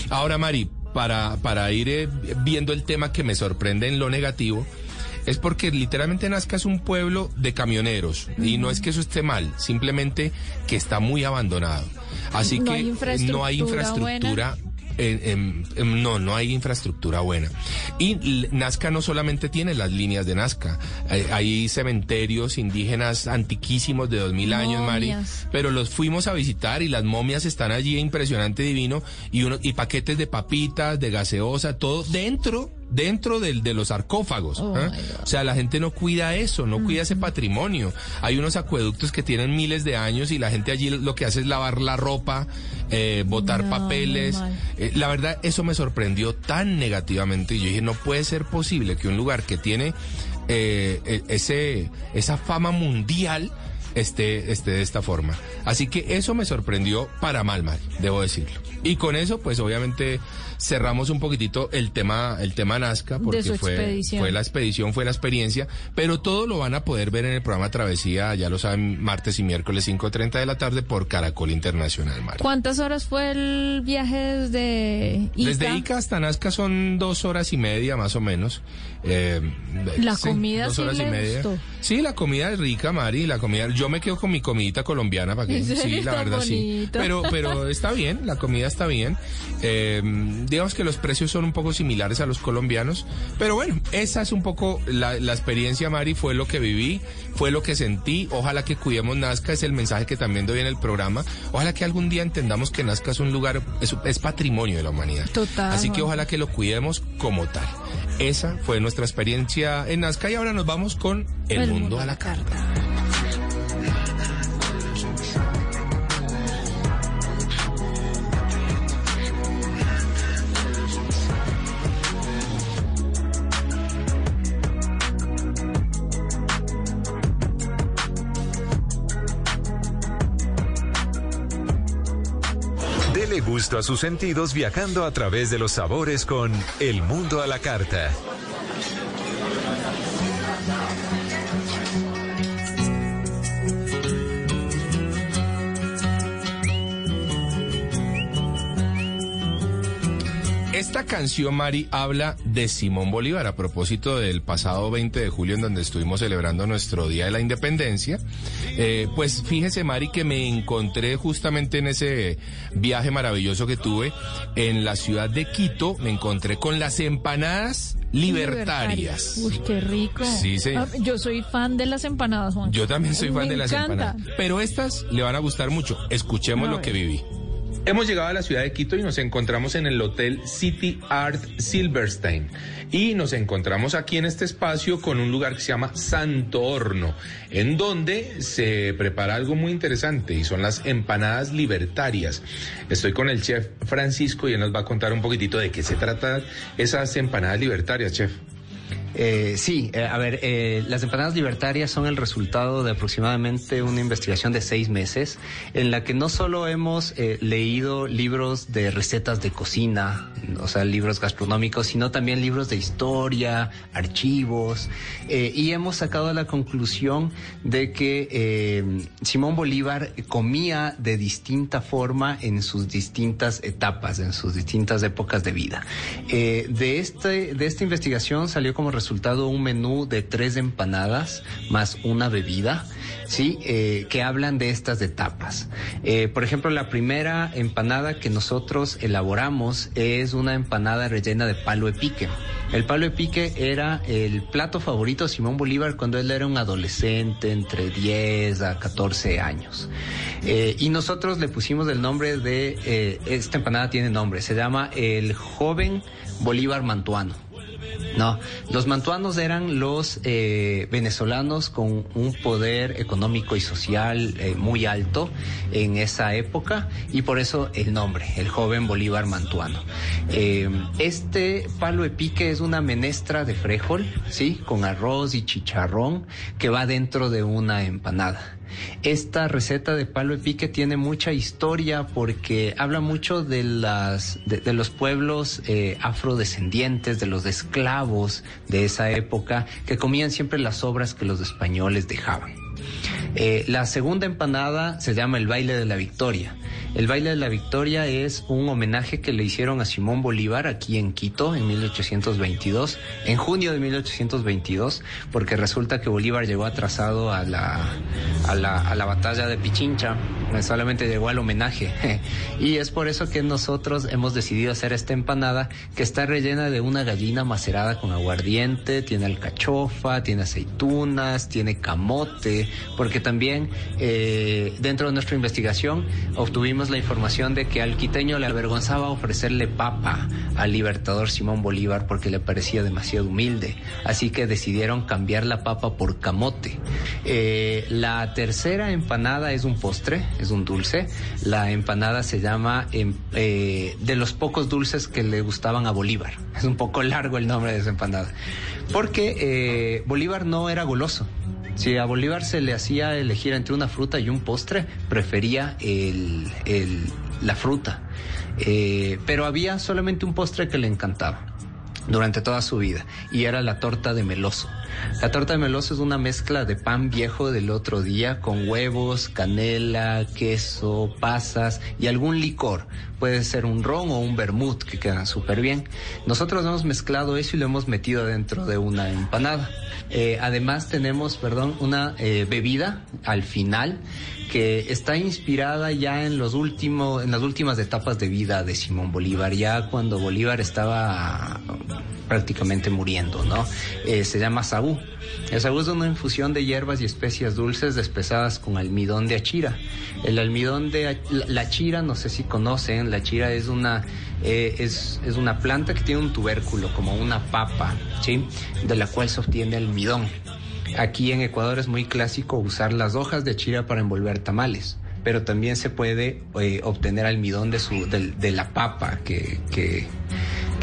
Ahora, Mari, para, para ir eh, viendo el tema que me sorprende en lo negativo, es porque literalmente Nazca es un pueblo de camioneros y no es que eso esté mal, simplemente que está muy abandonado. Así que no hay infraestructura no, no hay infraestructura buena. Y Nazca no solamente tiene las líneas de Nazca, hay, cementerios indígenas antiquísimos de dos mil años, Mari, pero los fuimos a visitar y las momias están allí, impresionante, divino, y, uno, y paquetes de papitas, de gaseosa, todo dentro dentro del, de los sarcófagos. Oh, God. O sea, la gente no cuida eso, no cuida ese patrimonio. Hay unos acueductos que tienen miles de años y la gente allí lo que hace es lavar la ropa, eh, botar No, papeles. mal. Eh, la verdad, eso me sorprendió tan negativamente. Y yo dije, no puede ser posible que un lugar que tiene eh, e- ese, esa fama mundial esté, esté de esta forma. Así que eso me sorprendió para mal, Mari, debo decirlo. Y con eso, pues obviamente cerramos un poquitito el tema, el tema Nazca, porque fue, fue la expedición, fue la experiencia, pero todo lo van a poder ver en el programa Travesía, ya lo saben, martes y miércoles 5.30 de la tarde por Caracol Internacional, Mari. ¿Cuántas horas fue el viaje desde Ica? Desde Ica hasta Nazca son dos horas y media más o menos. Eh, La comida dos sí horas y media. gustó. Sí, la comida es rica, Mari. La comida, yo me quedo con mi comidita colombiana para que sí, la verdad sí. Pero, pero está bien, la comida está bien. Eh, digamos que los precios son un poco similares a los colombianos, pero bueno, esa es un poco la, la experiencia, Mari. Fue lo que viví, fue lo que sentí. Ojalá que cuidemos Nazca, es el mensaje que también doy en el programa. Ojalá que algún día entendamos que Nazca es un lugar, es, es patrimonio de la humanidad. Total, Así que ojalá que lo cuidemos como tal. Esa fue nuestra experiencia en Nazca y ahora nos vamos con El, mundo, a la carta. Dele a sus sentidos viajando a través de los sabores con El Mundo a la Carta. Esta canción, Mari, habla de Simón Bolívar a propósito del pasado 20 de julio en donde estuvimos celebrando nuestro Día de la Independencia. Eh, pues fíjese, Mari, que me encontré justamente en ese viaje maravilloso que tuve en la ciudad de Quito. Me encontré con las empanadas libertarias. Uy, qué rico. Sí, señor. Ah, Yo soy fan de las empanadas, Juan. Yo también soy fan Me de las encanta. empanadas. Pero estas le van a gustar mucho. Escuchemos A lo ver. que viví. Hemos llegado a la ciudad de Quito y nos encontramos en el Hotel City Art Silverstein. Y nos encontramos aquí en este espacio con un lugar que se llama Santo Horno, en donde se prepara algo muy interesante y son las empanadas libertarias. Estoy con el chef Francisco y él nos va a contar un poquitito de qué se trata esas empanadas libertarias, chef. Eh, sí, eh, a ver, eh, las empanadas libertarias son el resultado de aproximadamente una investigación de seis meses en la que no solo hemos eh, leído libros de recetas de cocina, o sea, libros gastronómicos, sino también libros de historia, archivos, eh, y hemos sacado la conclusión de que eh, Simón Bolívar comía de distinta forma en sus distintas etapas, en sus distintas épocas de vida. De, este, de esta investigación salió como resultado un menú de tres empanadas más una bebida, ¿sí? Eh, que hablan de estas etapas. Eh, por ejemplo, la primera empanada que nosotros elaboramos es una empanada rellena de palo de pique. El palo de pique era el plato favorito de Simón Bolívar cuando él era un adolescente entre 10 a 14 años. Eh, y nosotros le pusimos el nombre de, esta empanada tiene nombre, se llama el joven Bolívar Mantuano. No, los mantuanos eran los eh, venezolanos con un poder económico y social eh, muy alto en esa época y por eso el nombre, el joven Bolívar Mantuano. Eh, este palo de pique es una menestra de frijol, ¿sí? Con arroz y chicharrón que va dentro de una empanada. Esta receta de palo de pique tiene mucha historia porque habla mucho de las de, los pueblos eh, afrodescendientes, de los esclavos de esa época que comían siempre las sobras que los españoles dejaban. Eh, la segunda empanada se llama el baile de la victoria. El baile de la victoria es un homenaje que le hicieron a Simón Bolívar aquí en Quito en 1822, en junio de 1822, porque resulta que Bolívar llegó atrasado a la, a la, a la batalla de Pichincha solamente llegó al homenaje. y es por eso que nosotros hemos decidido hacer esta empanada que está rellena de una gallina macerada con aguardiente, tiene alcachofa, tiene aceitunas, tiene camote, porque también eh, dentro de nuestra investigación obtuvimos la información de que al quiteño le avergonzaba ofrecerle papa al libertador Simón Bolívar porque le parecía demasiado humilde. Así que decidieron cambiar la papa por camote. Eh, la tercera empanada es un postre, es un dulce. La empanada se llama em, eh, de los pocos dulces que le gustaban a Bolívar. Es un poco largo el nombre de esa empanada. Porque Bolívar no era goloso. Si a Bolívar se le hacía elegir entre una fruta y un postre, prefería el, la fruta. Eh, pero había solamente un postre que le encantaba durante toda su vida y era la torta de meloso. La torta de meloso es una mezcla de pan viejo del otro día con huevos, canela, queso, pasas y algún licor. Puede ser un ron o un vermut que quedan súper bien. Nosotros hemos mezclado eso y lo hemos metido dentro de una empanada. Eh, además tenemos, perdón, una eh, bebida al final que está inspirada ya en los últimos, en las últimas etapas de vida de Simón Bolívar, ya cuando Bolívar estaba prácticamente muriendo, ¿no? Eh, se llama sabú. El sabú es una infusión de hierbas y especias dulces despesadas con almidón de achira. El almidón de la achira, no sé si conocen, la achira es una eh, es, es una planta que tiene un tubérculo como una papa, ¿sí? De la cual se obtiene almidón. Aquí en Ecuador es muy clásico usar las hojas de chira para envolver tamales, pero también se puede eh, obtener almidón de, su, de, la papa, que, que,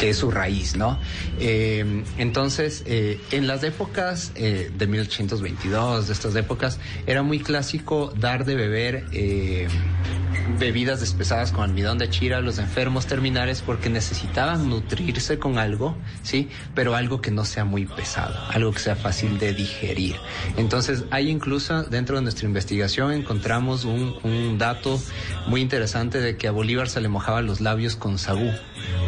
es su raíz, ¿no? Eh, entonces, eh, en las épocas de 1822, de estas épocas, era muy clásico dar de beber bebidas despesadas con almidón de chira a los enfermos terminales porque necesitaban nutrirse con algo, ¿sí? Pero algo que no sea muy pesado, algo que sea fácil de digerir. Entonces, hay incluso dentro de nuestra investigación encontramos un, un dato muy interesante de que a Bolívar se le mojaba los labios con sagú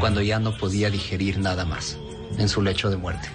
cuando ya no podía digerir nada más en su lecho de muerte.